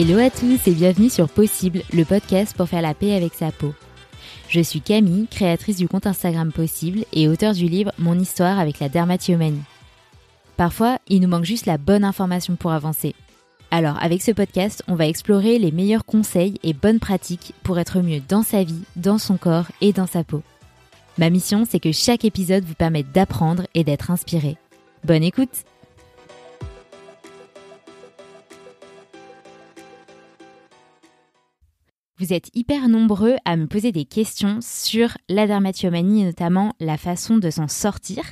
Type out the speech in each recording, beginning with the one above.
Hello à tous et bienvenue sur Possible, le podcast pour faire la paix avec sa peau. Je suis Camille, créatrice du compte Instagram Possible et auteur du livre Mon histoire avec la dermatillomanie. Parfois, il nous manque juste la bonne information pour avancer. Alors, avec ce podcast, on va explorer les meilleurs conseils et bonnes pratiques pour être mieux dans sa vie, dans son corps et dans sa peau. Ma mission, c'est que chaque épisode vous permette d'apprendre et d'être inspiré. Bonne écoute Vous êtes hyper nombreux à me poser des questions sur la dermatillomanie et notamment la façon de s'en sortir.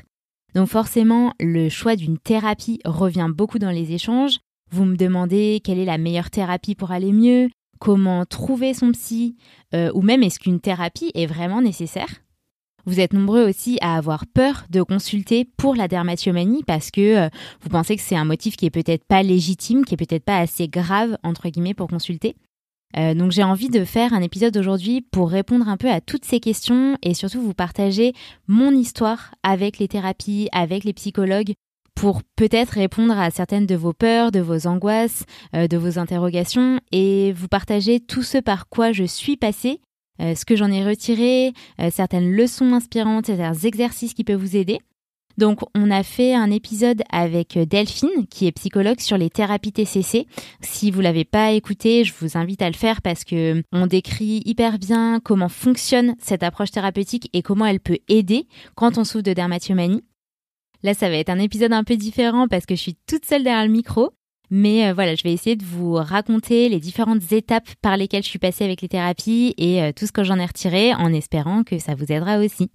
Donc forcément, le choix d'une thérapie revient beaucoup dans les échanges. Vous me demandez quelle est la meilleure thérapie pour aller mieux, comment trouver son psy, euh, ou même est-ce qu'une thérapie est vraiment nécessaire. Vous êtes nombreux aussi à avoir peur de consulter pour la dermatillomanie parce que euh, vous pensez que c'est un motif qui est peut-être pas légitime, qui est peut-être pas assez grave entre guillemets pour consulter. Euh, donc j'ai envie de faire un épisode aujourd'hui pour répondre un peu à toutes ces questions et surtout vous partager mon histoire avec les thérapies, avec les psychologues pour peut-être répondre à certaines de vos peurs, de vos angoisses, euh, de vos interrogations et vous partager tout ce par quoi je suis passée, euh, ce que j'en ai retiré, certaines leçons inspirantes, certains exercices qui peuvent vous aider. Donc, on a fait un épisode avec Delphine, qui est psychologue sur les thérapies TCC. Si vous l'avez pas écouté, je vous invite à le faire parce que on décrit hyper bien comment fonctionne cette approche thérapeutique et comment elle peut aider quand on souffre de dermatillomanie. Là, ça va être un épisode un peu différent parce que je suis toute seule derrière le micro. Mais euh, voilà, je vais essayer de vous raconter les différentes étapes par lesquelles je suis passée avec les thérapies et euh, tout ce que j'en ai retiré en espérant que ça vous aidera aussi.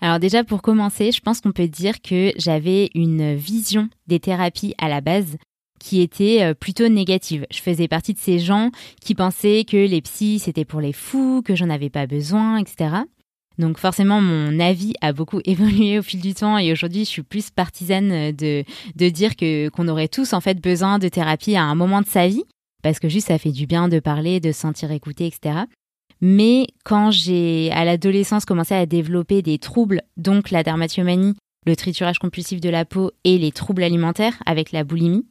Alors déjà pour commencer, je pense qu'on peut dire que j'avais une vision des thérapies à la base qui était euh, plutôt négative. Je faisais partie de ces gens qui pensaient que les psys c'était pour les fous, que j'en avais pas besoin, etc. Donc forcément, mon avis a beaucoup évolué au fil du temps et aujourd'hui, je suis plus partisane de, de dire que qu'on aurait tous en fait besoin de thérapie à un moment de sa vie parce que juste ça fait du bien de parler, de se sentir écouté, etc. Mais quand j'ai, à l'adolescence, commencé à développer des troubles, donc la dermatillomanie, le triturage compulsif de la peau et les troubles alimentaires avec la boulimie,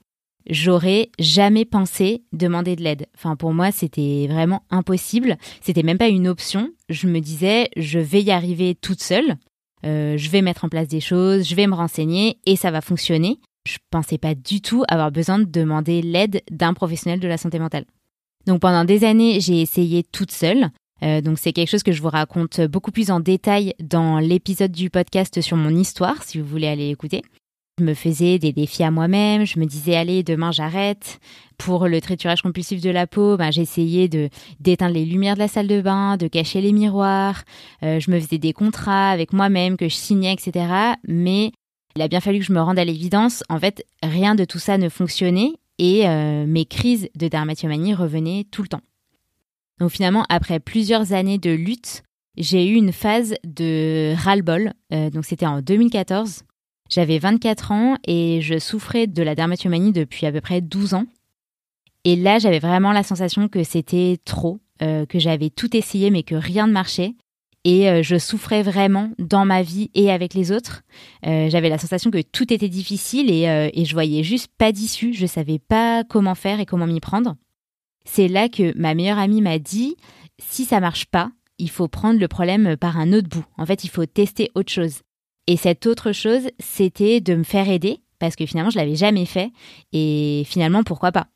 j'aurais jamais pensé demander de l'aide. Enfin, pour moi, c'était vraiment impossible. C'était même pas une option. Je me disais, je vais y arriver toute seule. Euh, je vais mettre en place des choses, je vais me renseigner et ça va fonctionner. Je pensais pas du tout avoir besoin de demander l'aide d'un professionnel de la santé mentale. Donc pendant des années, j'ai essayé toute seule. Euh, donc c'est quelque chose que je vous raconte beaucoup plus en détail dans l'épisode du podcast sur mon histoire, si vous voulez aller écouter. Je me faisais des défis à moi-même, je me disais allez demain j'arrête. Pour le triturage compulsif de la peau, ben, j'essayais de d'éteindre les lumières de la salle de bain, de cacher les miroirs. Euh, je me faisais des contrats avec moi-même que je signais, etc. Mais il a bien fallu que je me rende à l'évidence. En fait, rien de tout ça ne fonctionnait et euh, mes crises de dermatillomanie revenaient tout le temps. Donc finalement, après plusieurs années de lutte, j'ai eu une phase de ras-le-bol. Euh, donc c'était en 2014. J'avais 24 ans et je souffrais de la dermatillomanie depuis à peu près 12 ans. Et là, j'avais vraiment la sensation que c'était trop, euh, que j'avais tout essayé mais que rien ne marchait et euh, je souffrais vraiment dans ma vie et avec les autres. Euh, j'avais la sensation que tout était difficile et, euh, et je voyais juste pas d'issue. Je savais pas comment faire et comment m'y prendre. C'est là que ma meilleure amie m'a dit si ça marche pas, il faut prendre le problème par un autre bout. En fait, il faut tester autre chose. Et cette autre chose, c'était de me faire aider parce que finalement, je l'avais jamais fait et finalement, pourquoi pas?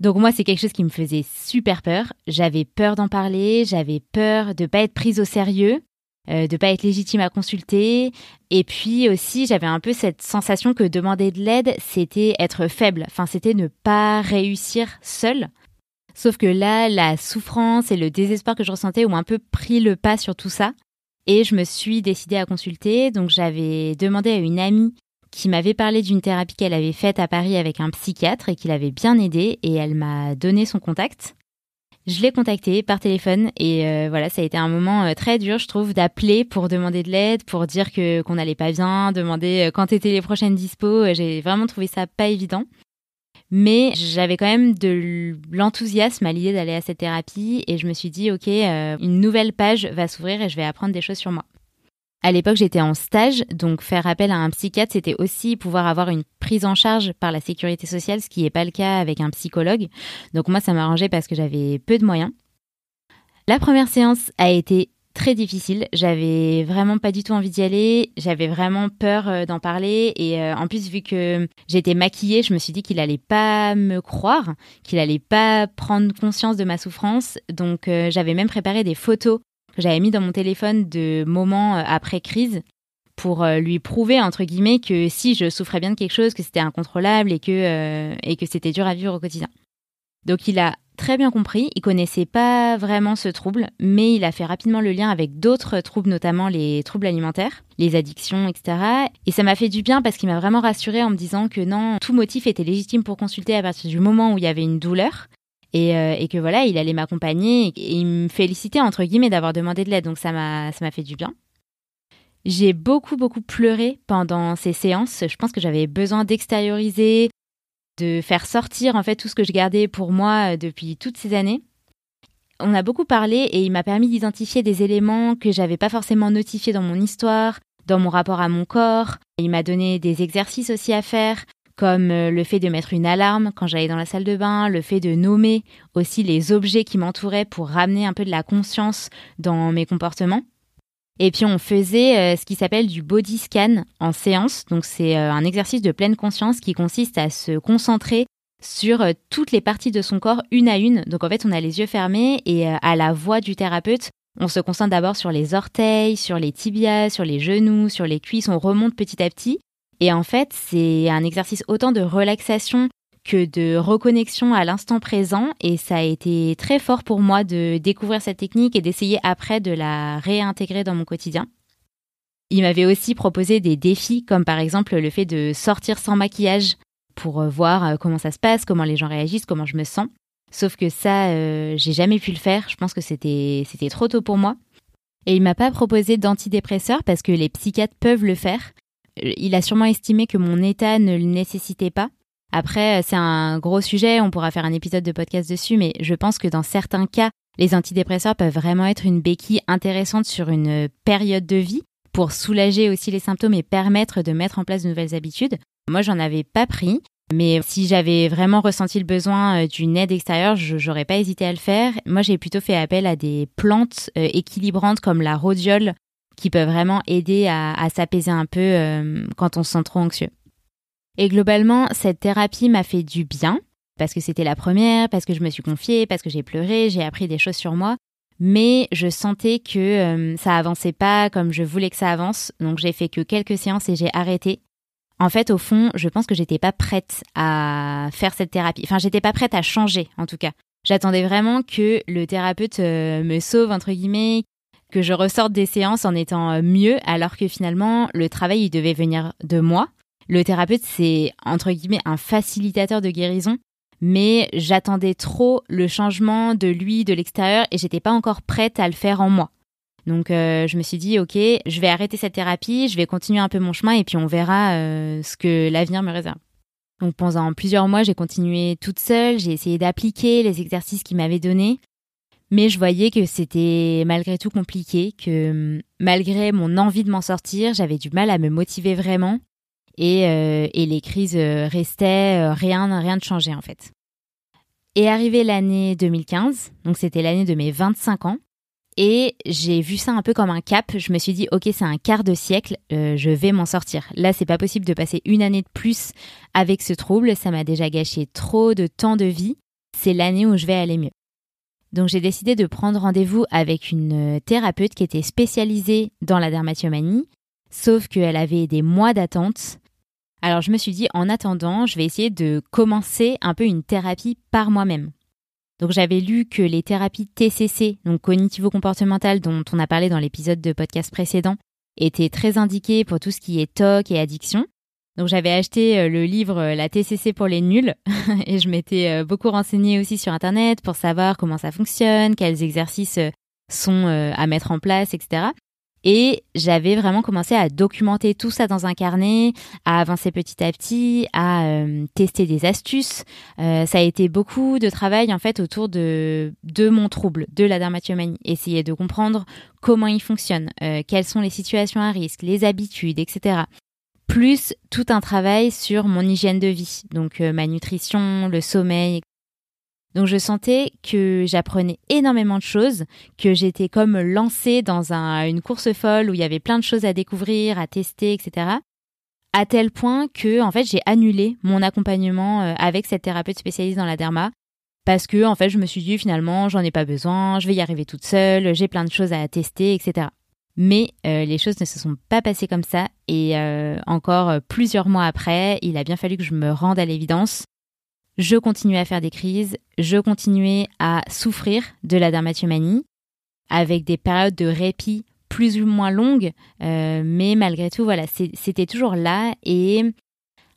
Donc moi, c'est quelque chose qui me faisait super peur. J'avais peur d'en parler, j'avais peur de pas être prise au sérieux, euh, de pas être légitime à consulter. Et puis aussi, j'avais un peu cette sensation que demander de l'aide, c'était être faible. Enfin, c'était ne pas réussir seule. Sauf que là, la souffrance et le désespoir que je ressentais ont un peu pris le pas sur tout ça. Et je me suis décidée à consulter. Donc j'avais demandé à une amie qui m'avait parlé d'une thérapie qu'elle avait faite à Paris avec un psychiatre et qui l'avait bien aidée et elle m'a donné son contact. Je l'ai contacté par téléphone et euh, voilà, ça a été un moment euh, très dur, je trouve, d'appeler pour demander de l'aide, pour dire que qu'on n'allait pas bien, demander euh, quand étaient les prochaines dispos. J'ai vraiment trouvé ça pas évident. Mais j'avais quand même de l'enthousiasme à l'idée d'aller à cette thérapie et je me suis dit, ok, une nouvelle page va s'ouvrir et je vais apprendre des choses sur moi. À l'époque, j'étais en stage, donc faire appel à un psychiatre, c'était aussi pouvoir avoir une prise en charge par la sécurité sociale, ce qui n'est pas le cas avec un psychologue. Donc moi, ça m'arrangeait parce que j'avais peu de moyens. La première séance a été très difficile. J'avais vraiment pas du tout envie d'y aller. J'avais vraiment peur euh, d'en parler. Et euh, en plus, vu que j'étais maquillée, je me suis dit qu'il allait pas me croire, qu'il allait pas prendre conscience de ma souffrance. Donc, euh, j'avais même préparé des photos que j'avais mis dans mon téléphone de moments après crise pour lui prouver entre guillemets que si je souffrais bien de quelque chose, que c'était incontrôlable et que et que c'était dur à vivre au quotidien. Donc il a très bien compris. Il connaissait pas vraiment ce trouble, mais il a fait rapidement le lien avec d'autres troubles, notamment les troubles alimentaires, les addictions, etc. Et ça m'a fait du bien parce qu'il m'a vraiment rassuré en me disant que non, tout motif était légitime pour consulter à partir du moment où il y avait une douleur. Et, euh, que voilà, il allait m'accompagner et, il me félicitait entre guillemets d'avoir demandé de l'aide. Donc ça m'a ça m'a fait du bien. J'ai beaucoup beaucoup pleuré pendant ces séances. Je pense que j'avais besoin d'extérioriser, de faire sortir en fait tout ce que je gardais pour moi euh, depuis toutes ces années. On a beaucoup parlé et il m'a permis d'identifier des éléments que j'avais pas forcément notifiés dans mon histoire, dans mon rapport à mon corps. Il m'a donné des exercices aussi à faire, comme euh, le fait de mettre une alarme quand j'allais dans la salle de bain, le fait de nommer aussi les objets qui m'entouraient pour ramener un peu de la conscience dans mes comportements. Et puis on faisait euh, ce qui s'appelle du body scan en séance. Donc c'est euh, un exercice de pleine conscience qui consiste à se concentrer sur toutes les parties de son corps une à une. Donc en fait on a les yeux fermés et à la voix du thérapeute, on se concentre d'abord sur les orteils, sur les tibias, sur les genoux, sur les cuisses, on remonte petit à petit. Et en fait c'est un exercice autant de relaxation que de reconnexion à l'instant présent et ça a été très fort pour moi de découvrir cette technique et d'essayer après de la réintégrer dans mon quotidien. Il m'avait aussi proposé des défis comme par exemple le fait de sortir sans maquillage pour voir euh, comment ça se passe, comment les gens réagissent, comment je me sens. Sauf que ça, euh, j'ai jamais pu le faire. Je pense que c'était trop tôt pour moi. Et il m'a pas proposé d'antidépresseurs parce que les psychiatres peuvent le faire. Il a sûrement estimé que mon état ne le nécessitait pas. Après, c'est un gros sujet, on pourra faire un épisode de podcast dessus, mais je pense que dans certains cas, les antidépresseurs peuvent vraiment être une béquille intéressante sur une période de vie pour soulager aussi les symptômes et permettre de mettre en place de nouvelles habitudes. Moi, j'en avais pas pris, mais si j'avais vraiment ressenti le besoin euh, d'une aide extérieure, j'aurais pas hésité à le faire. Moi, j'ai plutôt fait appel à des plantes euh, équilibrantes comme la rhodiole qui peuvent vraiment aider à, s'apaiser un peu euh, quand on se sent trop anxieux. Et globalement, cette thérapie m'a fait du bien, parce que c'était la première, parce que je me suis confiée, parce que j'ai pleuré, j'ai appris des choses sur moi. Mais je sentais que euh, ça avançait pas comme je voulais que ça avance, donc j'ai fait que quelques séances et j'ai arrêté. En fait, au fond, je pense que j'étais pas prête à faire cette thérapie. Enfin, j'étais pas prête à changer, en tout cas. J'attendais vraiment que le thérapeute euh, me sauve, entre guillemets, que je ressorte des séances en étant euh, mieux, alors que finalement, le travail, il devait venir de moi. Le thérapeute, c'est entre guillemets un facilitateur de guérison, mais j'attendais trop le changement de lui, de l'extérieur, et j'étais pas encore prête à le faire en moi. Donc euh, je me suis dit, ok, je vais arrêter cette thérapie, je vais continuer un peu mon chemin, et puis on verra euh, ce que l'avenir me réserve. Donc pendant plusieurs mois, j'ai continué toute seule, j'ai essayé d'appliquer les exercices qu'il m'avait donnés, mais je voyais que c'était malgré tout compliqué, que malgré mon envie de m'en sortir, j'avais du mal à me motiver vraiment, et, euh, et les crises euh, restaient, euh, rien, rien de changé en fait. Et arrivé l'année 2015, donc c'était l'année de mes 25 ans, et j'ai vu ça un peu comme un cap. Je me suis dit, ok, c'est un quart de siècle, je vais m'en sortir. Là, c'est pas possible de passer une année de plus avec ce trouble. Ça m'a déjà gâché trop de temps de vie. C'est l'année où je vais aller mieux. Donc j'ai décidé de prendre rendez-vous avec une thérapeute qui était spécialisée dans la dermatomanie, sauf qu'elle avait des mois d'attente alors je me suis dit, en attendant, je vais essayer de commencer un peu une thérapie par moi-même. Donc j'avais lu que les thérapies TCC, donc cognitivo-comportementales dont on a parlé dans l'épisode de podcast précédent, étaient très indiquées pour tout ce qui est TOC et addiction. Donc j'avais acheté euh, le livre euh, La TCC pour les nuls et je m'étais euh, beaucoup renseignée aussi sur Internet pour savoir comment ça fonctionne, quels exercices sont à mettre en place, etc. Et j'avais vraiment commencé à documenter tout ça dans un carnet, à avancer petit à petit, à tester des astuces. Ça a été beaucoup de travail en fait autour de, de mon trouble, de la dermatillomanie. Essayer de comprendre comment il fonctionne, quelles sont les situations à risque, les habitudes, etc. Plus tout un travail sur mon hygiène de vie, donc ma nutrition, le sommeil, donc je sentais que j'apprenais énormément de choses, que j'étais comme lancée dans une course folle où il y avait plein de choses à découvrir, à tester, etc. À tel point que en fait j'ai annulé mon accompagnement euh, avec cette thérapeute spécialiste dans la derma parce que en fait je me suis dit finalement j'en ai pas besoin, je vais y arriver toute seule, j'ai plein de choses à tester, etc. Mais euh, les choses ne se sont pas passées comme ça. Et euh, encore plusieurs mois après, il a bien fallu que je me rende à l'évidence. Je continuais à faire des crises, je continuais à souffrir de la dermatomanie avec des périodes de répit plus ou moins longues, euh, mais malgré tout, voilà, c'était toujours là. Et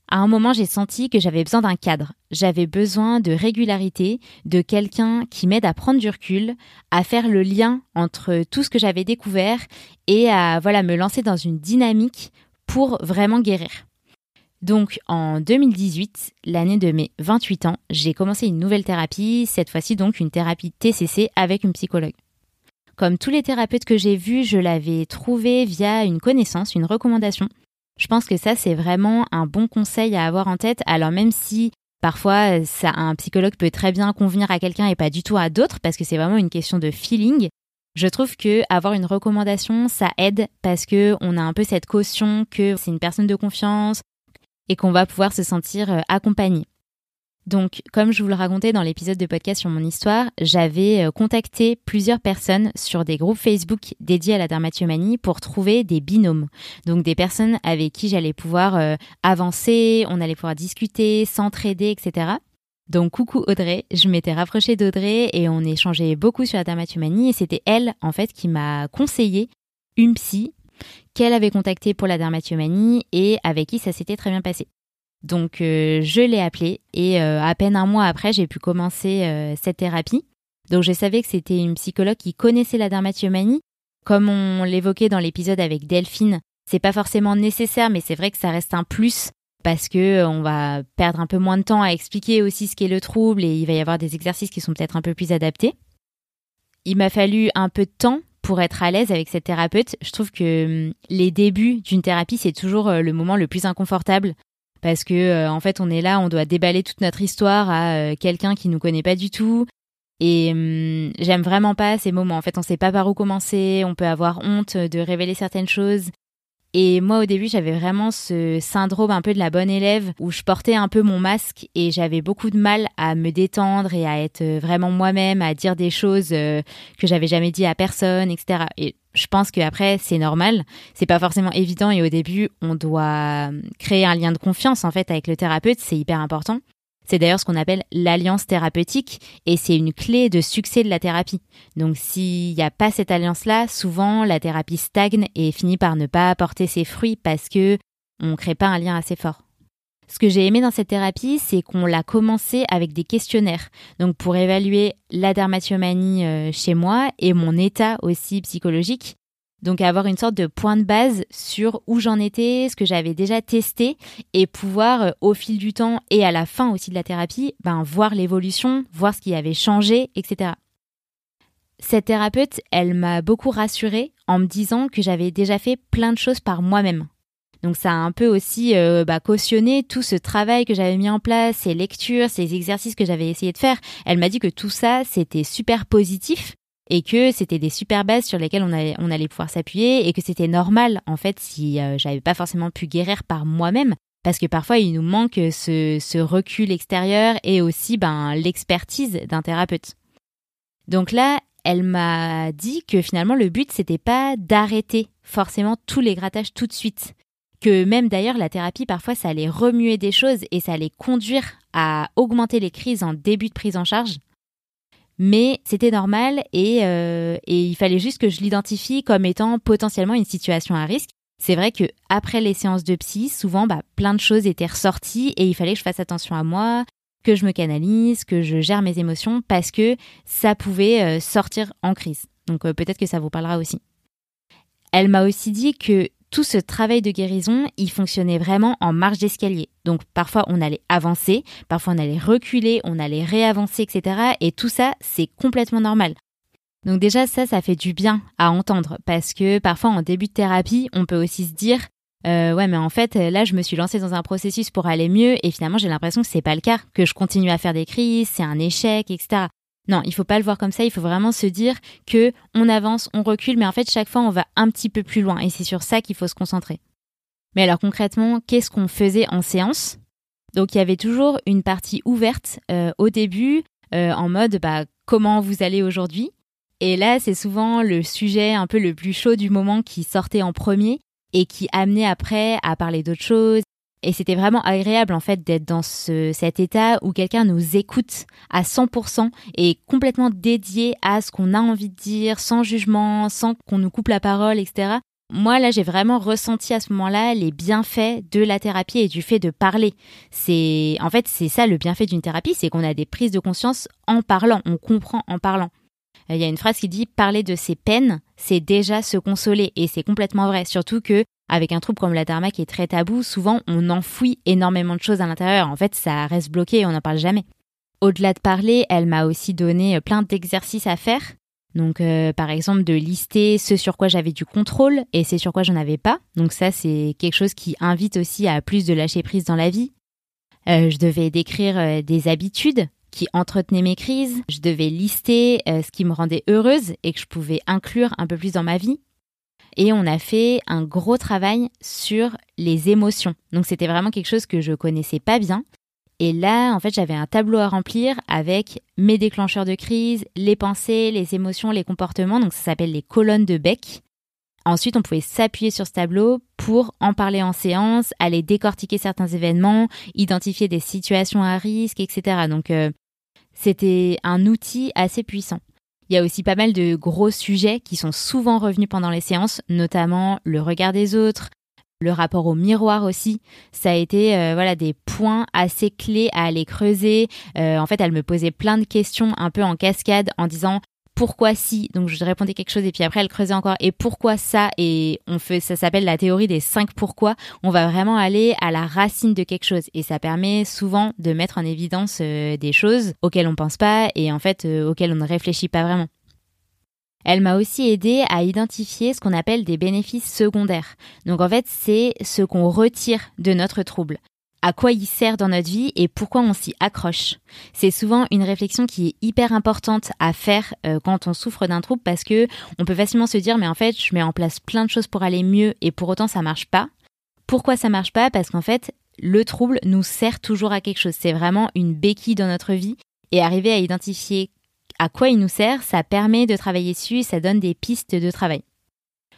à un moment, j'ai senti que j'avais besoin d'un cadre. J'avais besoin de régularité, de quelqu'un qui m'aide à prendre du recul, à faire le lien entre tout ce que j'avais découvert et à voilà me lancer dans une dynamique pour vraiment guérir. Donc en 2018, l'année de mes 28 ans, j'ai commencé une nouvelle thérapie, cette fois-ci donc une thérapie TCC avec une psychologue. Comme tous les thérapeutes que j'ai vus, je l'avais trouvé via une connaissance, une recommandation. Je pense que ça c'est vraiment un bon conseil à avoir en tête, alors même si parfois ça, un psychologue peut très bien convenir à quelqu'un et pas du tout à d'autres, parce que c'est vraiment une question de feeling. Je trouve que avoir une recommandation, ça aide parce que on a un peu cette caution que c'est une personne de confiance, et qu'on va pouvoir se sentir euh, accompagné. Donc, comme je vous le racontais dans l'épisode de podcast sur mon histoire, j'avais euh, contacté plusieurs personnes sur des groupes Facebook dédiés à la dermatillomanie pour trouver des binômes. Donc, des personnes avec qui j'allais pouvoir euh, avancer, on allait pouvoir discuter, s'entraider, etc. Donc, coucou Audrey, je m'étais rapprochée d'Audrey et on échangeait beaucoup sur la dermatillomanie et c'était elle, en fait, qui m'a conseillé une psy qu'elle avait contacté pour la dermatillomanie et avec qui ça s'était très bien passé. Donc euh, je l'ai appelée et euh, à peine un mois après, j'ai pu commencer euh, cette thérapie. Donc je savais que c'était une psychologue qui connaissait la dermatillomanie. Comme on l'évoquait dans l'épisode avec Delphine, c'est pas forcément nécessaire, mais c'est vrai que ça reste un plus parce que on va perdre un peu moins de temps à expliquer aussi ce qu'est le trouble et il va y avoir des exercices qui sont peut-être un peu plus adaptés. Il m'a fallu un peu de temps pour être à l'aise avec cette thérapeute. Je trouve que hum, les débuts d'une thérapie, c'est toujours euh, le moment le plus inconfortable parce que euh, en fait, on est là, on doit déballer toute notre histoire à euh, quelqu'un qui nous connaît pas du tout. Et hum, j'aime vraiment pas ces moments. En fait, on sait pas par où commencer, on peut avoir honte de révéler certaines choses. Et moi, au début, j'avais vraiment ce syndrome un peu de la bonne élève où je portais un peu mon masque et j'avais beaucoup de mal à me détendre et à être vraiment moi-même, à dire des choses euh, que j'avais jamais dit à personne, etc. Et je pense qu'après, c'est normal. C'est pas forcément évident et au début, on doit créer un lien de confiance, en fait, avec le thérapeute. C'est hyper important. C'est d'ailleurs ce qu'on appelle l'alliance thérapeutique et c'est une clé de succès de la thérapie. Donc s'il n'y a pas cette alliance-là, souvent la thérapie stagne et finit par ne pas apporter ses fruits parce que on crée pas un lien assez fort. Ce que j'ai aimé dans cette thérapie, c'est qu'on l'a commencé avec des questionnaires. Donc pour évaluer la dermatillomanie euh, chez moi et mon état aussi psychologique. Donc avoir une sorte de point de base sur où j'en étais, ce que j'avais déjà testé et pouvoir euh, au fil du temps et à la fin aussi de la thérapie, ben voir l'évolution, voir ce qui avait changé, etc. Cette thérapeute, elle m'a beaucoup rassurée en me disant que j'avais déjà fait plein de choses par moi-même. Donc ça a un peu aussi euh, bah, cautionné tout ce travail que j'avais mis en place, ces lectures, ces exercices que j'avais essayé de faire. Elle m'a dit que tout ça, c'était super positif et que c'était des super bases sur lesquelles on allait, pouvoir s'appuyer et que c'était normal en fait si euh, j'avais pas forcément pu guérir par moi-même. Parce que parfois il nous manque ce, ce recul extérieur et aussi ben l'expertise d'un thérapeute. Donc là, elle m'a dit que finalement le but c'était pas d'arrêter forcément tous les grattages tout de suite, que même d'ailleurs la thérapie parfois ça allait remuer des choses et ça allait conduire à augmenter les crises en début de prise en charge mais c'était normal euh, et, il fallait juste que je l'identifie comme étant potentiellement une situation à risque. C'est vrai que après les séances de psy, souvent, bah, plein de choses étaient ressorties et il fallait que je fasse attention à moi, que je me canalise, que je gère mes émotions parce que ça pouvait euh, sortir en crise. Donc euh, peut-être que ça vous parlera aussi. Elle m'a aussi dit que tout ce travail de guérison, il fonctionnait vraiment en marche d'escalier. Donc parfois on allait avancer, parfois on allait reculer, on allait réavancer, etc. Et tout ça, c'est complètement normal. Donc déjà ça, ça fait du bien à entendre parce que parfois en début de thérapie, on peut aussi se dire euh, ouais mais en fait là je me suis lancée dans un processus pour aller mieux et finalement j'ai l'impression que c'est pas le cas, que je continue à faire des crises, c'est un échec, etc. Non, il faut pas le voir comme ça, il faut vraiment se dire que on avance, on recule, mais en fait chaque fois on va un petit peu plus loin. Et c'est sur ça qu'il faut se concentrer. Mais alors concrètement, qu'est-ce qu'on faisait en séance? Donc il y avait toujours une partie ouverte euh, au début, euh, en mode bah comment vous allez aujourd'hui? Et là c'est souvent le sujet un peu le plus chaud du moment qui sortait en premier et qui amenait après à parler d'autres choses, et c'était vraiment agréable en fait d'être dans ce, cet état où quelqu'un nous écoute à 100% et complètement dédié à ce qu'on a envie de dire, sans jugement, sans qu'on nous coupe la parole, etc. Moi, là, j'ai vraiment ressenti à ce moment-là les bienfaits de la thérapie et du fait de parler. C'est, en fait, c'est ça le bienfait d'une thérapie, c'est qu'on a des prises de conscience en parlant, on comprend en parlant. Il y a une phrase qui dit parler de ses peines, c'est déjà se consoler et c'est complètement vrai. Surtout que avec un trouble comme la dharma qui est très tabou, souvent on enfouit énormément de choses à l'intérieur. En fait, ça reste bloqué et on n'en parle jamais. Au-delà de parler, elle m'a aussi donné euh, plein d'exercices à faire. Donc, euh, par exemple, de lister ce sur quoi j'avais du contrôle et ce sur quoi j'en avais pas. Donc ça, c'est quelque chose qui invite aussi à plus de lâcher prise dans la vie. Euh, je devais décrire des habitudes qui entretenaient mes crises. Je devais lister ce qui me rendait heureuse et que je pouvais inclure un peu plus dans ma vie et on a fait un gros travail sur les émotions. Donc c'était vraiment quelque chose que je connaissais pas bien. Et là, en fait, j'avais un tableau à remplir avec mes déclencheurs de crise, les pensées, les émotions, les comportements. Donc ça s'appelle les colonnes de Beck. Ensuite, on pouvait s'appuyer sur ce tableau pour en parler en séance, aller décortiquer certains événements, identifier des situations à risque, etc. Donc, euh, c'était un outil assez puissant. Il y a aussi pas mal de gros sujets qui sont souvent revenus pendant les séances, notamment le regard des autres, le rapport au miroir aussi. Ça a été euh, voilà des points assez clés à aller creuser. Euh, en fait, elle me posait plein de questions un peu en cascade en disant pourquoi si. Donc je répondais quelque chose et puis après elle creusait encore. Et pourquoi ça? Et on fait ça s'appelle la théorie des cinq pourquoi. On va vraiment aller à la racine de quelque chose. Et ça permet souvent de mettre en évidence euh, des choses auxquelles on pense pas et en fait euh, auxquelles on ne réfléchit pas vraiment. Elle m'a aussi aidé à identifier ce qu'on appelle des bénéfices secondaires. Donc en fait, c'est ce qu'on retire de notre trouble à quoi il sert dans notre vie et pourquoi on s'y accroche. C'est souvent une réflexion qui est hyper importante à faire euh, quand on souffre d'un trouble parce que on peut facilement se dire mais en fait je mets en place plein de choses pour aller mieux et pour autant ça marche pas. Pourquoi ça marche pas? Parce qu'en fait le trouble nous sert toujours à quelque chose. C'est vraiment une béquille dans notre vie et arriver à identifier à quoi il nous sert, ça permet de travailler dessus et ça donne des pistes de travail.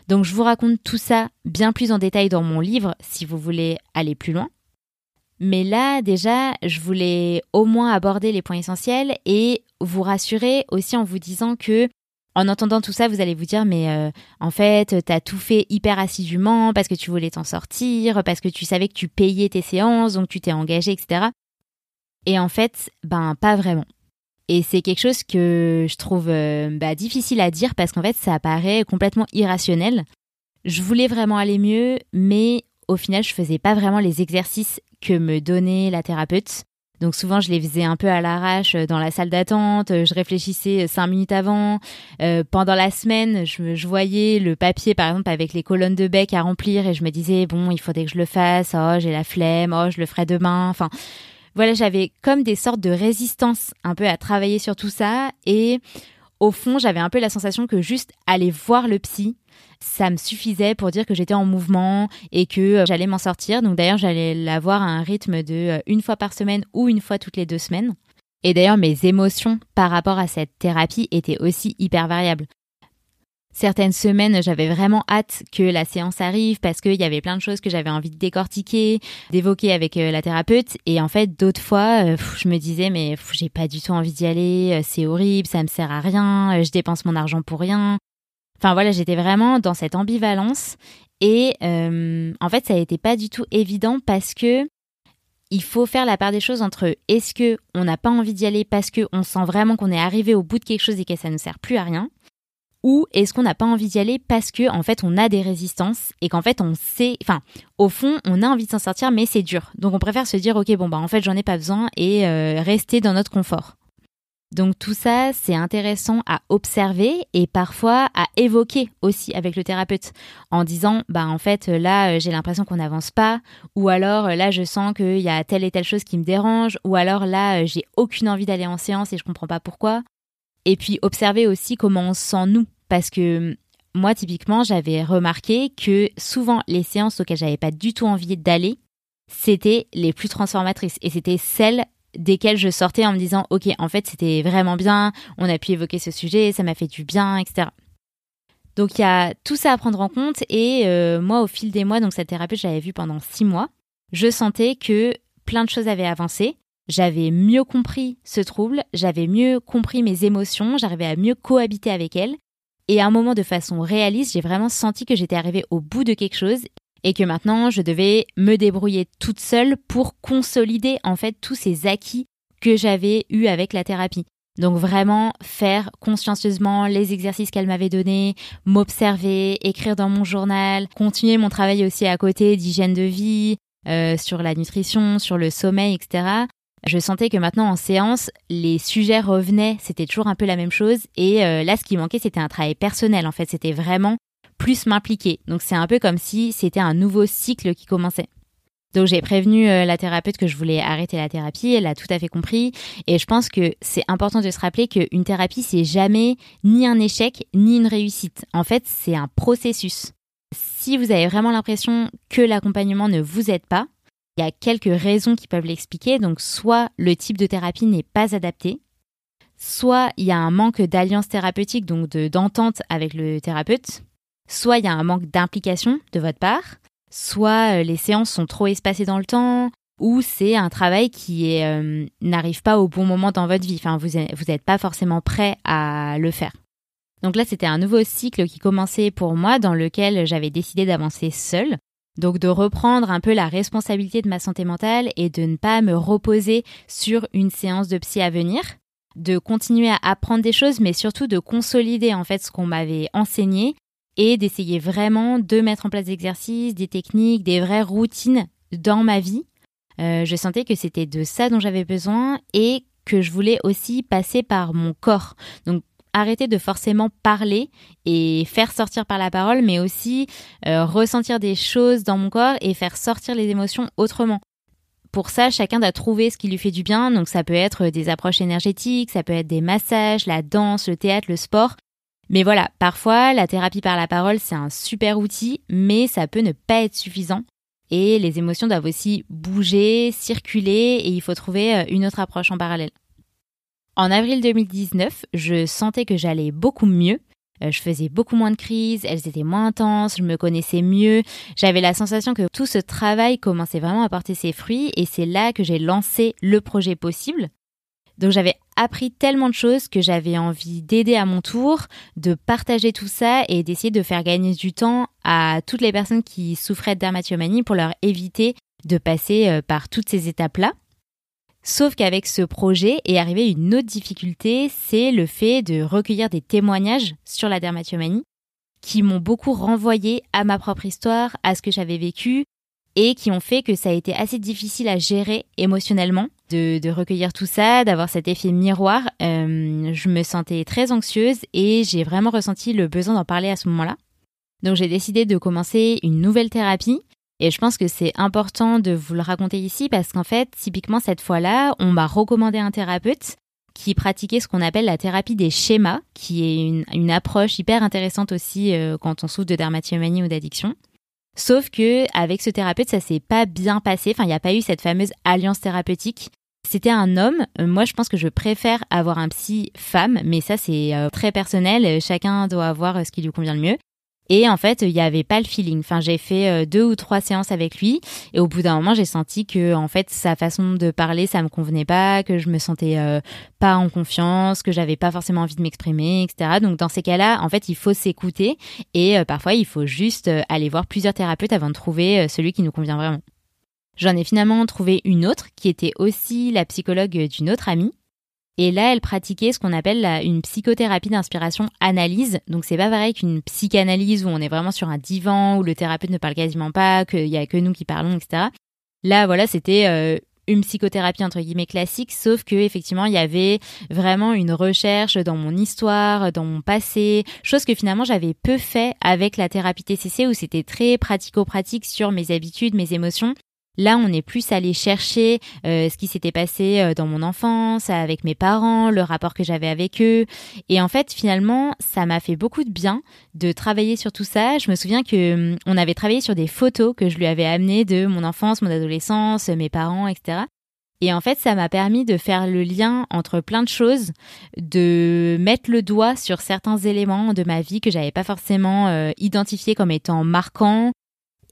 Donc je vous raconte tout ça bien plus en détail dans mon livre si vous voulez aller plus loin. Mais là, déjà, je voulais au moins aborder les points essentiels et vous rassurer aussi en vous disant que en entendant tout ça, vous allez vous dire mais euh, en fait, t'as tout fait hyper assidûment parce que tu voulais t'en sortir, parce que tu savais que tu payais tes séances, donc tu t'es engagé, etc. Et en fait, ben pas vraiment. Et c'est quelque chose que je trouve euh, bah, difficile à dire parce qu'en fait, ça paraît complètement irrationnel. Je voulais vraiment aller mieux, mais au final, je faisais pas vraiment les exercices que me donnait la thérapeute. Donc souvent, je les faisais un peu à l'arrache euh, dans la salle d'attente. Euh, je réfléchissais euh, cinq minutes avant. pendant la semaine, je, je, voyais le papier, par exemple, avec les colonnes de bec à remplir, et je me disais bon, il faudrait que je le fasse. Oh, j'ai la flemme. Oh, je le ferai demain. Enfin, voilà, j'avais comme des sortes de résistance un peu à travailler sur tout ça. Et au fond, j'avais un peu la sensation que juste aller voir le psy, ça me suffisait pour dire que j'étais en mouvement et que euh, j'allais m'en sortir. Donc d'ailleurs, j'allais l'avoir à un rythme de euh, une fois par semaine ou une fois toutes les deux semaines. Et d'ailleurs, mes émotions par rapport à cette thérapie étaient aussi hyper variables. Certaines semaines, j'avais vraiment hâte que la séance arrive parce qu'il y avait plein de choses que j'avais envie de décortiquer, d'évoquer avec euh, la thérapeute. Et en fait, d'autres fois, je me disais, mais j'ai pas du tout envie d'y aller, c'est horrible, ça me sert à rien, je dépense mon argent pour rien. Enfin voilà, j'étais vraiment dans cette ambivalence et euh, en fait, ça n'était pas du tout évident parce que il faut faire la part des choses entre est-ce que on n'a pas envie d'y aller parce que on sent vraiment qu'on est arrivé au bout de quelque chose et que ça ne sert plus à rien, ou est-ce qu'on n'a pas envie d'y aller parce que en fait on a des résistances et qu'en fait on sait, enfin au fond on a envie de s'en sortir mais c'est dur. Donc on préfère se dire ok bon bah en fait j'en ai pas besoin et euh, rester dans notre confort. Donc tout ça, c'est intéressant à observer et parfois à évoquer aussi avec le thérapeute en disant bah en fait là euh, j'ai l'impression qu'on n'avance pas ou alors euh, là je sens qu'il y a telle et telle chose qui me dérange ou alors là j'ai aucune envie d'aller en séance et je comprends pas pourquoi et puis observer aussi comment on se sent nous. Parce que moi, typiquement, j'avais remarqué que souvent les séances auxquelles j'avais pas du tout envie d'aller, c'était les plus transformatrices. Et c'était celles desquelles je sortais en me disant, OK, en fait, c'était vraiment bien, on a pu évoquer ce sujet, ça m'a fait du bien, etc. Donc il y a tout ça à prendre en compte. Et euh, moi, au fil des mois, donc cette thérapeute, j'avais vue pendant six mois, je sentais que plein de choses avaient avancé j'avais mieux compris ce trouble, j'avais mieux compris mes émotions, j'arrivais à mieux cohabiter avec elles. Et à un moment de façon réaliste, j'ai vraiment senti que j'étais arrivée au bout de quelque chose et que maintenant je devais me débrouiller toute seule pour consolider en fait tous ces acquis que j'avais eus avec la thérapie. Donc vraiment faire consciencieusement les exercices qu'elle m'avait donnés, m'observer, écrire dans mon journal, continuer mon travail aussi à côté d'hygiène de vie, euh, sur la nutrition, sur le sommeil, etc. Je sentais que maintenant en séance, les sujets revenaient, c'était toujours un peu la même chose. Et euh, là, ce qui manquait, c'était un travail personnel. En fait, c'était vraiment plus m'impliquer. Donc c'est un peu comme si c'était un nouveau cycle qui commençait. Donc j'ai prévenu euh, la thérapeute que je voulais arrêter la thérapie, elle a tout à fait compris et je pense que c'est important de se rappeler qu'une thérapie c'est jamais ni un échec ni une réussite. En fait, c'est un processus. Si vous avez vraiment l'impression que l'accompagnement ne vous aide pas, il y a quelques raisons qui peuvent l'expliquer. Donc, soit le type de thérapie n'est pas adapté, soit il y a un manque d'alliance thérapeutique, donc d'entente avec le thérapeute, soit il y a un manque d'implication de votre part, soit euh, les séances sont trop espacées dans le temps, ou c'est un travail qui euh, n'arrive pas au bon moment dans votre vie. Enfin, vous n'êtes pas forcément prêt à le faire. Donc là, c'était un nouveau cycle qui commençait pour moi, dans lequel j'avais décidé d'avancer seule. Donc de reprendre un peu la responsabilité de ma santé mentale et de ne pas me reposer sur une séance de psy à venir, de continuer à apprendre des choses mais surtout de consolider en fait ce qu'on m'avait enseigné et d'essayer vraiment de mettre en place des exercices, des techniques, des vraies routines dans ma vie. Euh, je sentais que c'était de ça dont j'avais besoin et que je voulais aussi passer par mon corps. Donc arrêter de forcément parler et faire sortir par la parole, mais aussi euh, ressentir des choses dans mon corps et faire sortir les émotions autrement. Pour ça, chacun doit trouver ce qui lui fait du bien. Donc ça peut être des approches énergétiques, ça peut être des massages, la danse, le théâtre, le sport. Mais voilà, parfois la thérapie par la parole, c'est un super outil, mais ça peut ne pas être suffisant. Et les émotions doivent aussi bouger, circuler, et il faut trouver euh, une autre approche en parallèle. En avril 2019, je sentais que j'allais beaucoup mieux. Euh, je faisais beaucoup moins de crises, elles étaient moins intenses, je me connaissais mieux. J'avais la sensation que tout ce travail commençait vraiment à porter ses fruits et c'est là que j'ai lancé le projet possible. Donc j'avais appris tellement de choses que j'avais envie d'aider à mon tour, de partager tout ça et d'essayer de faire gagner du temps à toutes les personnes qui souffraient de dermatillomanie pour leur éviter de passer euh, par toutes ces étapes-là. Sauf qu'avec ce projet est arrivée une autre difficulté, c'est le fait de recueillir des témoignages sur la dermatillomanie qui m'ont beaucoup renvoyé à ma propre histoire, à ce que j'avais vécu et qui ont fait que ça a été assez difficile à gérer émotionnellement de, recueillir tout ça, d'avoir cet effet miroir. Euh, je me sentais très anxieuse et j'ai vraiment ressenti le besoin d'en parler à ce moment-là. Donc j'ai décidé de commencer une nouvelle thérapie et je pense que c'est important de vous le raconter ici parce qu'en fait, typiquement cette fois-là, on m'a recommandé un thérapeute qui pratiquait ce qu'on appelle la thérapie des schémas, qui est une, approche hyper intéressante aussi euh, quand on souffre de dermatillomanie ou d'addiction. Sauf que avec ce thérapeute, ça s'est pas bien passé. Enfin, il n'y a pas eu cette fameuse alliance thérapeutique. C'était un homme. Euh, moi, je pense que je préfère avoir un psy femme, mais ça, c'est euh, très personnel. Chacun doit avoir ce qui lui convient le mieux. Et en fait, il n'y avait pas le feeling. Enfin, j'ai fait euh, deux ou trois séances avec lui, et au bout d'un moment, j'ai senti que en fait, sa façon de parler, ça me convenait pas, que je me sentais euh, pas en confiance, que j'avais pas forcément envie de m'exprimer, etc. Donc, dans ces cas-là, en fait, il faut s'écouter, et euh, parfois, il faut juste aller voir plusieurs thérapeutes avant de trouver celui qui nous convient vraiment. J'en ai finalement trouvé une autre qui était aussi la psychologue d'une autre amie Et là, elle pratiquait ce qu'on appelle une psychothérapie d'inspiration analyse. Donc c'est pas pareil qu'une psychanalyse où on est vraiment sur un divan où le thérapeute ne parle quasiment pas, qu'il y a que nous qui parlons, etc. Là, voilà, c'était euh, une psychothérapie entre guillemets classique, sauf que effectivement il y avait vraiment une recherche dans mon histoire, dans mon passé, chose que finalement j'avais peu fait avec la thérapie TCC où c'était très pratico-pratique sur mes habitudes, mes émotions. Là, on est plus allé chercher euh, ce qui s'était passé euh, dans mon enfance, avec mes parents, le rapport que j'avais avec eux. Et en fait, finalement, ça m'a fait beaucoup de bien de travailler sur tout ça. Je me souviens que hum, on avait travaillé sur des photos que je lui avais amenées de mon enfance, mon adolescence, mes parents, etc. Et en fait, ça m'a permis de faire le lien entre plein de choses, de mettre le doigt sur certains éléments de ma vie que j'avais pas forcément euh, identifiés comme étant marquants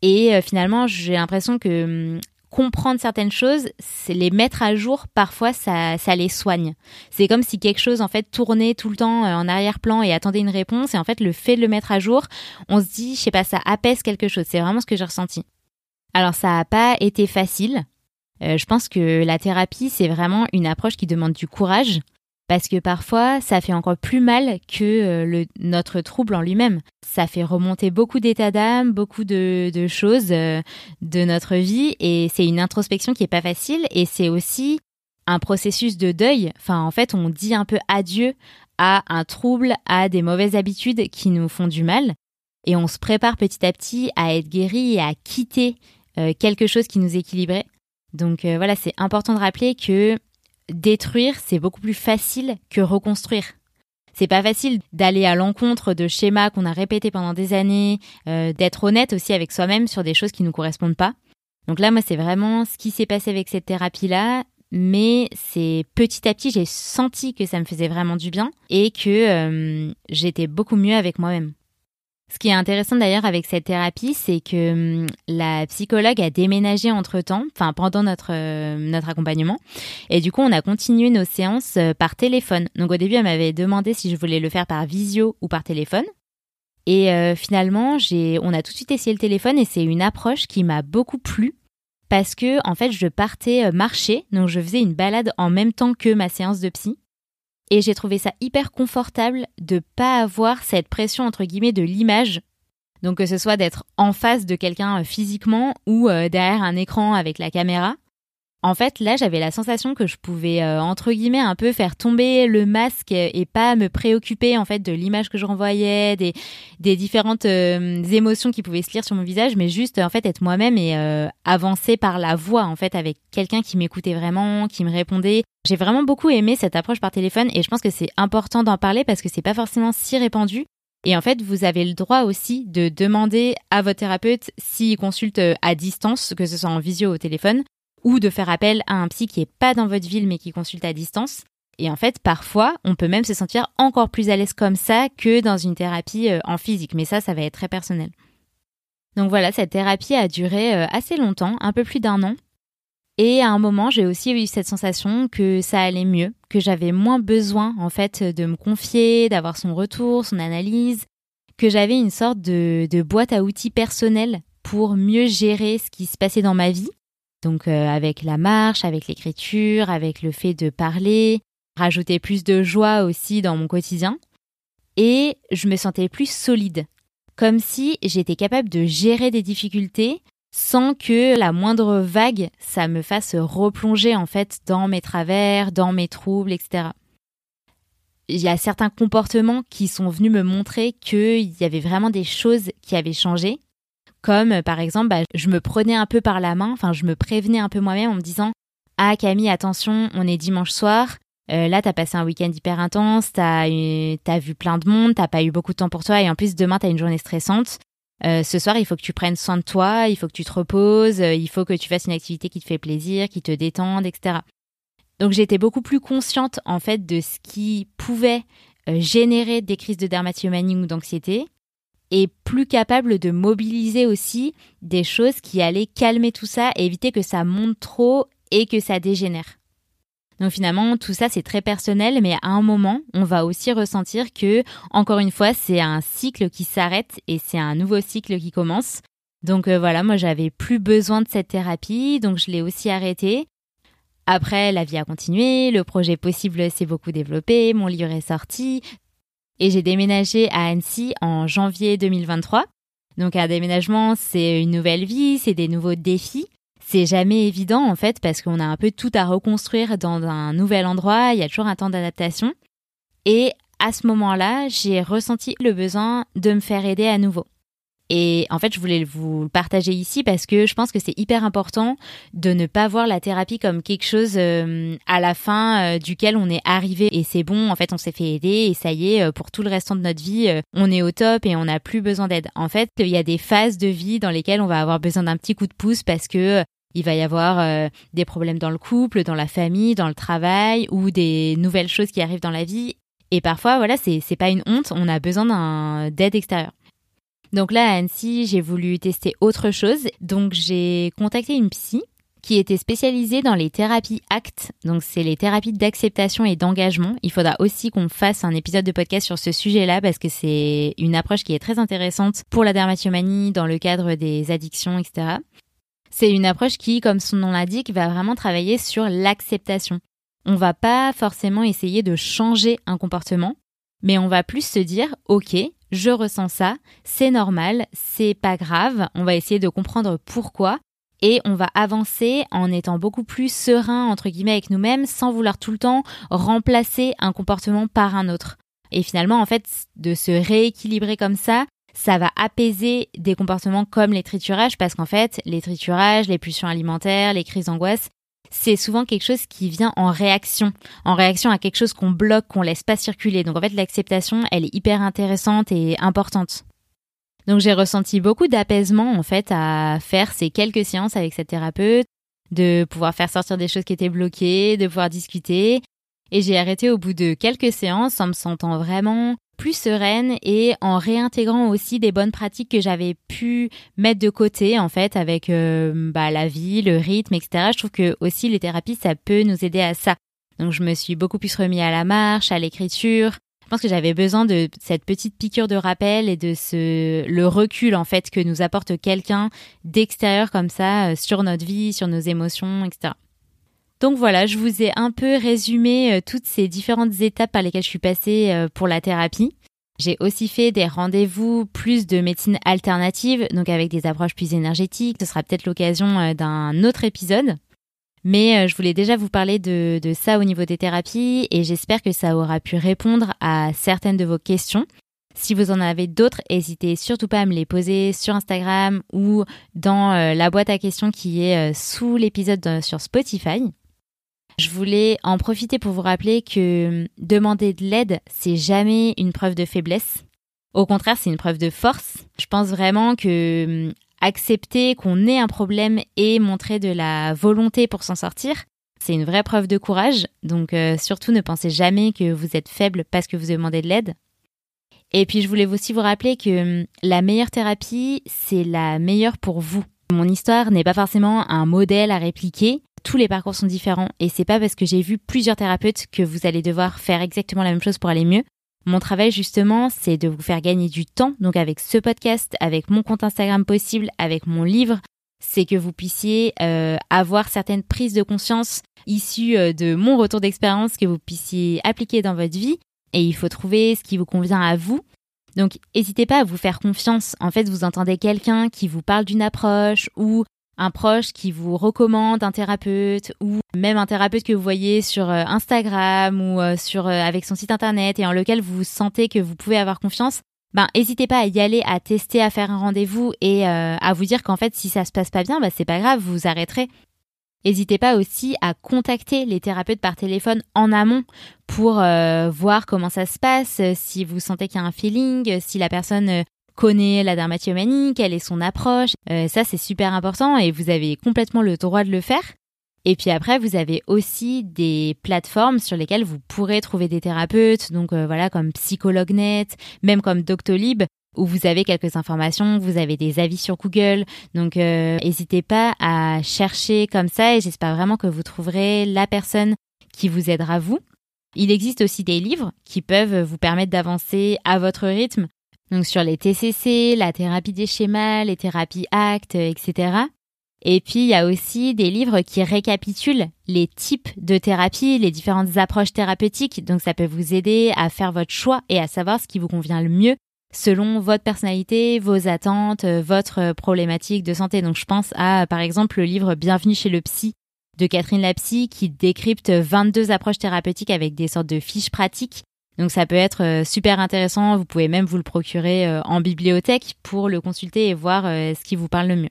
et euh, finalement, j'ai l'impression que hum, comprendre certaines choses, c'est les mettre à jour, parfois ça, ça les soigne. C'est comme si quelque chose en fait tournait tout le temps euh, en arrière-plan et attendait une réponse et en fait le fait de le mettre à jour, on se dit, je sais pas, ça apaise quelque chose. C'est vraiment ce que j'ai ressenti. Alors ça n'a pas été facile. Euh, je pense que la thérapie, c'est vraiment une approche qui demande du courage parce que parfois ça fait encore plus mal que euh, le, notre trouble en lui-même. Ça fait remonter beaucoup d'états d'âme, beaucoup de, de choses euh, de notre vie et c'est une introspection qui est pas facile et c'est aussi un processus de deuil. Enfin, en fait, on dit un peu adieu à un trouble, à des mauvaises habitudes qui nous font du mal et on se prépare petit à petit à être guéri et à quitter euh, quelque chose qui nous équilibrait. Donc voilà, c'est important de rappeler que détruire, c'est beaucoup plus facile que reconstruire. C'est pas facile d'aller à l'encontre de schémas qu'on a répétés pendant des années, euh, d'être honnête aussi avec soi-même sur des choses qui nous correspondent pas. Donc là, moi, c'est vraiment ce qui s'est passé avec cette thérapie-là, mais c'est petit à petit, j'ai senti que ça me faisait vraiment du bien et que euh, j'étais beaucoup mieux avec moi-même. Ce qui est intéressant d'ailleurs avec cette thérapie, c'est que hum, la psychologue a déménagé entre-temps, enfin pendant notre euh, notre accompagnement, et du coup on a continué nos séances euh, par téléphone. Donc au début elle m'avait demandé si je voulais le faire par visio ou par téléphone, et euh, finalement j'ai on a tout de suite essayé le téléphone et c'est une approche qui m'a beaucoup plu parce que en fait je partais marcher, donc je faisais une balade en même temps que ma séance de psy. Et j'ai trouvé ça hyper confortable de pas avoir cette pression entre guillemets de l'image. Donc que ce soit d'être en face de quelqu'un euh, physiquement ou euh, derrière un écran avec la caméra. En fait, là, j'avais la sensation que je pouvais euh, entre guillemets un peu faire tomber le masque et pas me préoccuper en fait de l'image que je renvoyais, des des différentes émotions qui pouvaient se lire sur mon visage, mais juste en fait être moi-même et avancer par la voix en fait avec quelqu'un qui m'écoutait vraiment, qui me répondait j'ai vraiment beaucoup aimé cette approche par téléphone et je pense que c'est important d'en parler parce que c'est pas forcément si répandu. Et en fait, vous avez le droit aussi de demander à votre thérapeute s'il consulte euh, à distance, que ce soit en visio ou au téléphone, ou de faire appel à un psy qui est pas dans votre ville mais qui consulte à distance. Et en fait, parfois, on peut même se sentir encore plus à l'aise comme ça que dans une thérapie euh, en physique. Mais ça, ça va être très personnel. Donc voilà, cette thérapie a duré euh, assez longtemps, un peu plus d'un an. Et à un moment, j'ai aussi eu cette sensation que ça allait mieux, que j'avais moins besoin en fait de me confier, d'avoir son retour, son analyse, que j'avais une sorte de, de, boîte à outils personnelle pour mieux gérer ce qui se passait dans ma vie. Donc euh, avec la marche, avec l'écriture, avec le fait de parler, rajouter plus de joie aussi dans mon quotidien. Et je me sentais plus solide, comme si j'étais capable de gérer des difficultés sans que la moindre vague, ça me fasse replonger en fait dans mes travers, dans mes troubles, etc. Il y a certains comportements qui sont venus me montrer qu'il y avait vraiment des choses qui avaient changé. Comme par exemple, bah, je me prenais un peu par la main, enfin je me prévenais un peu moi-même en me disant Ah Camille, attention, on est dimanche soir, euh, là t'as passé un week-end hyper intense, t'as, as vu plein de monde, t'as pas eu beaucoup de temps pour toi et en plus demain t'as une journée stressante. Euh, ce soir, il faut que tu prennes soin de toi, il faut que tu te reposes, euh, il faut que tu fasses une activité qui te fait plaisir, qui te détende, etc. Donc j'étais beaucoup plus consciente en fait de ce qui pouvait euh, générer des crises de dermatillomanie ou d'anxiété et plus capable de mobiliser aussi des choses qui allaient calmer tout ça et éviter que ça monte trop et que ça dégénère. Donc finalement, tout ça c'est très personnel, mais à un moment, on va aussi ressentir que, encore une fois, c'est un cycle qui s'arrête et c'est un nouveau cycle qui commence. Donc euh, voilà, moi j'avais plus besoin de cette thérapie, donc je l'ai aussi arrêtée. Après, la vie a continué, le projet possible s'est beaucoup développé, mon livre est sorti, et j'ai déménagé à Annecy en janvier 2023. Donc un déménagement, c'est une nouvelle vie, c'est des nouveaux défis. C'est jamais évident en fait parce qu'on a un peu tout à reconstruire dans un nouvel endroit, il y a toujours un temps d'adaptation. Et à ce moment-là, j'ai ressenti le besoin de me faire aider à nouveau. Et en fait, je voulais vous le partager ici parce que je pense que c'est hyper important de ne pas voir la thérapie comme quelque chose euh, à la fin euh, duquel on est arrivé et c'est bon, en fait, on s'est fait aider et ça y est, euh, pour tout le restant de notre vie, on est au top et on n'a plus besoin d'aide. En fait, il y a des phases de vie dans lesquelles on va avoir besoin d'un petit coup de pouce parce que il va y avoir des problèmes dans le couple, dans la famille, dans le travail ou des nouvelles choses qui arrivent dans la vie. Et parfois, voilà, c'est pas une honte, on a besoin d'aide extérieure. Donc là, à Annecy, j'ai voulu tester autre chose. Donc j'ai contacté une psy qui était spécialisée dans les thérapies ACT. Donc c'est les thérapies d'acceptation et d'engagement. Il faudra aussi qu'on fasse un épisode de podcast sur ce sujet-là parce que c'est une approche qui est très intéressante pour la dermatomanie dans le cadre des addictions, etc. C'est une approche qui, comme son nom l'indique, va vraiment travailler sur l'acceptation. On va pas forcément essayer de changer un comportement, mais on va plus se dire, OK, je ressens ça, c'est normal, c'est pas grave, on va essayer de comprendre pourquoi et on va avancer en étant beaucoup plus serein entre guillemets avec nous-mêmes sans vouloir tout le temps remplacer un comportement par un autre. Et finalement en fait de se rééquilibrer comme ça, ça va apaiser des comportements comme les triturages parce qu'en fait les triturages, les pulsions alimentaires, les crises d'angoisse, c'est souvent quelque chose qui vient en réaction, en réaction à quelque chose qu'on bloque, qu'on laisse pas circuler. Donc en fait, l'acceptation, elle est hyper intéressante et importante. Donc j'ai ressenti beaucoup d'apaisement en fait à faire ces quelques séances avec cette thérapeute, de pouvoir faire sortir des choses qui étaient bloquées, de pouvoir discuter. Et j'ai arrêté au bout de quelques séances en me sentant vraiment plus sereine et en réintégrant aussi des bonnes pratiques que j'avais pu mettre de côté en fait avec euh, bah, la vie, le rythme, etc. Je trouve que aussi les thérapies ça peut nous aider à ça. Donc je me suis beaucoup plus remis à la marche, à l'écriture. Je pense que j'avais besoin de cette petite piqûre de rappel et de ce le recul en fait que nous apporte quelqu'un d'extérieur comme ça euh, sur notre vie, sur nos émotions, etc. Donc voilà, je vous ai un peu résumé euh, toutes ces différentes étapes par lesquelles je suis passée euh, pour la thérapie. J'ai aussi fait des rendez-vous plus de médecine alternative, donc avec des approches plus énergétiques. Ce sera peut-être l'occasion euh, d'un autre épisode. Mais je voulais déjà vous parler de, de ça au niveau des thérapies et j'espère que ça aura pu répondre à certaines de vos questions. Si vous en avez d'autres, n'hésitez surtout pas à me les poser sur Instagram ou dans la boîte à questions qui est sous l'épisode sur Spotify. Je voulais en profiter pour vous rappeler que hum, demander de l'aide, c'est jamais une preuve de faiblesse. Au contraire, c'est une preuve de force. Je pense vraiment que hum, accepter qu'on ait un problème et montrer de la volonté pour s'en sortir, c'est une vraie preuve de courage. Donc euh, surtout ne pensez jamais que vous êtes faible parce que vous demandez de l'aide. Et puis je voulais aussi vous rappeler que hum, la meilleure thérapie, c'est la meilleure pour vous. Mon histoire n'est pas forcément un modèle à répliquer, tous les parcours sont différents et c'est pas parce que j'ai vu plusieurs thérapeutes que vous allez devoir faire exactement la même chose pour aller mieux. Mon travail justement, c'est de vous faire gagner du temps, donc avec ce podcast, avec mon compte Instagram possible, avec mon livre, c'est que vous puissiez euh, avoir certaines prises de conscience issues euh, de mon retour d'expérience que vous puissiez appliquer dans votre vie et il faut trouver ce qui vous convient à vous. Donc n'hésitez pas à vous faire confiance. En fait, vous entendez quelqu'un qui vous parle d'une approche ou un proche qui vous recommande un thérapeute ou même un thérapeute que vous voyez sur euh, Instagram ou euh, sur euh, avec son site internet et en lequel vous sentez que vous pouvez avoir confiance, ben n'hésitez pas à y aller, à tester, à faire un rendez-vous et à vous dire qu'en fait si ça se passe pas bien, ben c'est pas grave, vous arrêterez. N'hésitez pas aussi à contacter les thérapeutes par téléphone en amont pour voir comment ça se passe, si vous sentez qu'il y a un feeling, si la personne connaît la dermatillomanie, quelle est son approche. Euh, ça, c'est super important et vous avez complètement le droit de le faire. Et puis après, vous avez aussi des plateformes sur lesquelles vous pourrez trouver des thérapeutes, donc euh, voilà comme PsychologueNet, même comme Doctolib, où vous avez quelques informations, vous avez des avis sur Google. Donc euh, n'hésitez pas à chercher comme ça et j'espère vraiment que vous trouverez la personne qui vous aidera vous. Il existe aussi des livres qui peuvent vous permettre d'avancer à votre rythme donc sur les TCC, la thérapie des schémas, les thérapies ACT, etc. Et puis, il y a aussi des livres qui récapitulent les types de thérapie, les différentes approches thérapeutiques. Donc, ça peut vous aider à faire votre choix et à savoir ce qui vous convient le mieux selon votre personnalité, vos attentes, euh, votre problématique de santé. Donc, je pense à, par exemple, le livre Bienvenue chez le psy de Catherine Lapsy qui décrypte 22 approches thérapeutiques avec des sortes de fiches pratiques. Donc ça peut être euh, super intéressant, vous pouvez même vous le procurer euh, en bibliothèque pour le consulter et voir ce qui vous parle le mieux.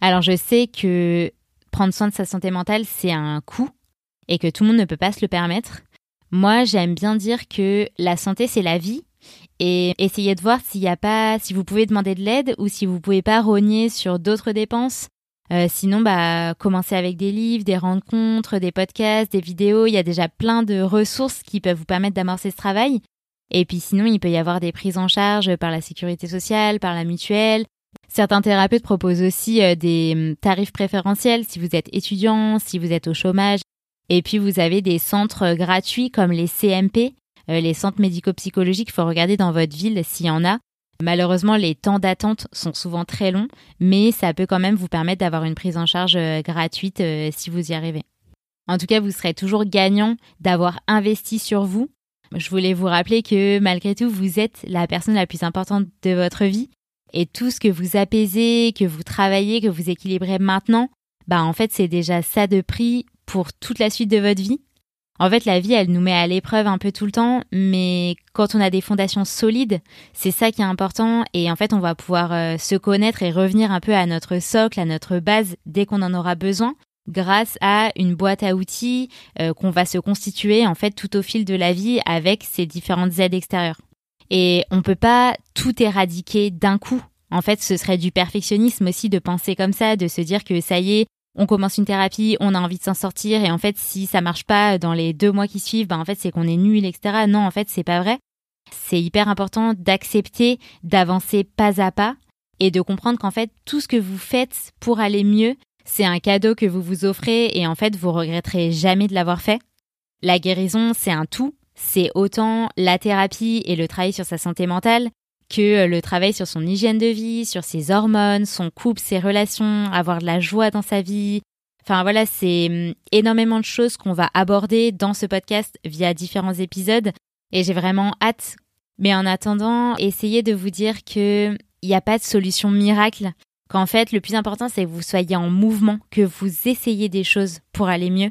Alors je sais que prendre soin de sa santé mentale, c'est un coût et que tout le monde ne peut pas se le permettre. Moi, j'aime bien dire que la santé, c'est la vie et essayez de voir s'il y a pas, si vous pouvez demander de l'aide ou si vous pouvez pas rogner sur d'autres dépenses. Euh, sinon, bah, commencez avec des livres, des rencontres, des podcasts, des vidéos. Il y a déjà plein de ressources qui peuvent vous permettre d'amorcer ce travail. Et puis sinon, il peut y avoir des prises en charge par la sécurité sociale, par la mutuelle, Certains thérapeutes proposent aussi euh, des hum, tarifs préférentiels si vous êtes étudiant, si vous êtes au chômage. Et puis vous avez des centres euh, gratuits comme les CMP, euh, les centres médico-psychologiques. Il faut regarder dans votre ville s'il y en a. Malheureusement, les temps d'attente sont souvent très longs, mais ça peut quand même vous permettre d'avoir une prise en charge gratuite si vous y arrivez. En tout cas, vous serez toujours gagnant d'avoir investi sur vous. Je voulais vous rappeler que malgré tout, vous êtes la personne la plus importante de votre vie et tout ce que vous apaisez, que vous travaillez, que vous équilibrez maintenant, bah en fait c'est déjà ça de prix pour toute la suite de votre vie. En fait, la vie, elle nous met à l'épreuve un peu tout le temps, mais quand on a des fondations solides, c'est ça qui est important et en fait, on va pouvoir euh, se connaître et revenir un peu à notre socle, à notre base dès qu'on en aura besoin grâce à une boîte à outils euh, qu'on va se constituer en fait tout au fil de la vie avec ces différentes aides extérieures. Et on peut pas tout éradiquer d'un coup. En fait, ce serait du perfectionnisme aussi de penser comme ça, de se dire que ça y est, on commence une thérapie, on a envie de s'en sortir, et en fait, si ça marche pas dans les deux mois qui suivent, ben en fait, c'est qu'on est nul, etc. Non, en fait, c'est pas vrai. C'est hyper important d'accepter, d'avancer pas à pas, et de comprendre qu'en fait, tout ce que vous faites pour aller mieux, c'est un cadeau que vous vous offrez, et en fait, vous regretterez jamais de l'avoir fait. La guérison, c'est un tout, c'est autant la thérapie et le travail sur sa santé mentale que euh, le travail sur son hygiène de vie, sur ses hormones, son couple, ses relations, avoir de la joie dans sa vie. Enfin voilà, c'est hum, énormément de choses qu'on va aborder dans ce podcast via différents épisodes et j'ai vraiment hâte. Mais en attendant, essayez de vous dire que il n'y a pas de solution miracle. Qu'en fait, le plus important, c'est que vous soyez en mouvement, que vous essayez des choses pour aller mieux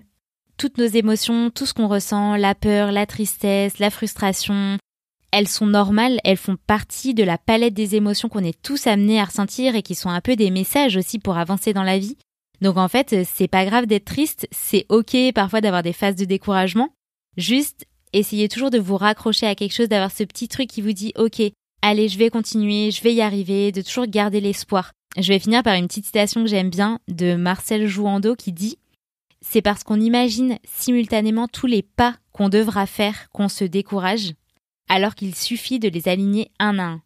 toutes nos émotions, tout ce qu'on ressent, la peur, la tristesse, la frustration, elles sont normales, elles font partie de la palette des émotions qu'on est tous amenés à ressentir et qui sont un peu des messages aussi pour avancer dans la vie. Donc en fait, c'est pas grave d'être triste, c'est ok parfois d'avoir des phases de découragement. Juste, essayez toujours de vous raccrocher à quelque chose, d'avoir ce petit truc qui vous dit ok, allez, je vais continuer, je vais y arriver, de toujours garder l'espoir. Je vais finir par une petite citation que j'aime bien de Marcel Jouando qui dit c'est parce qu'on imagine simultanément tous les pas qu'on devra faire qu'on se décourage, alors qu'il suffit de les aligner un à un.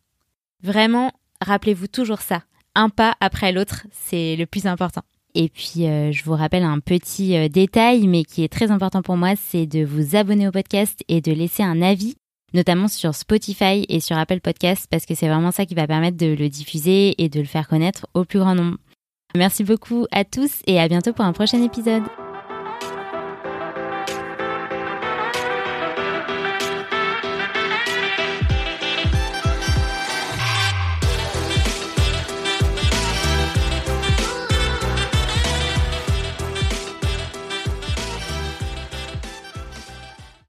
Vraiment, rappelez-vous toujours ça. Un pas après l'autre, c'est le plus important. Et puis, euh, je vous rappelle un petit euh, détail, mais qui est très important pour moi, c'est de vous abonner au podcast et de laisser un avis, notamment sur Spotify et sur Apple Podcast, parce que c'est vraiment ça qui va permettre de le diffuser et de le faire connaître au plus grand nombre. Merci beaucoup à tous et à bientôt pour un prochain épisode.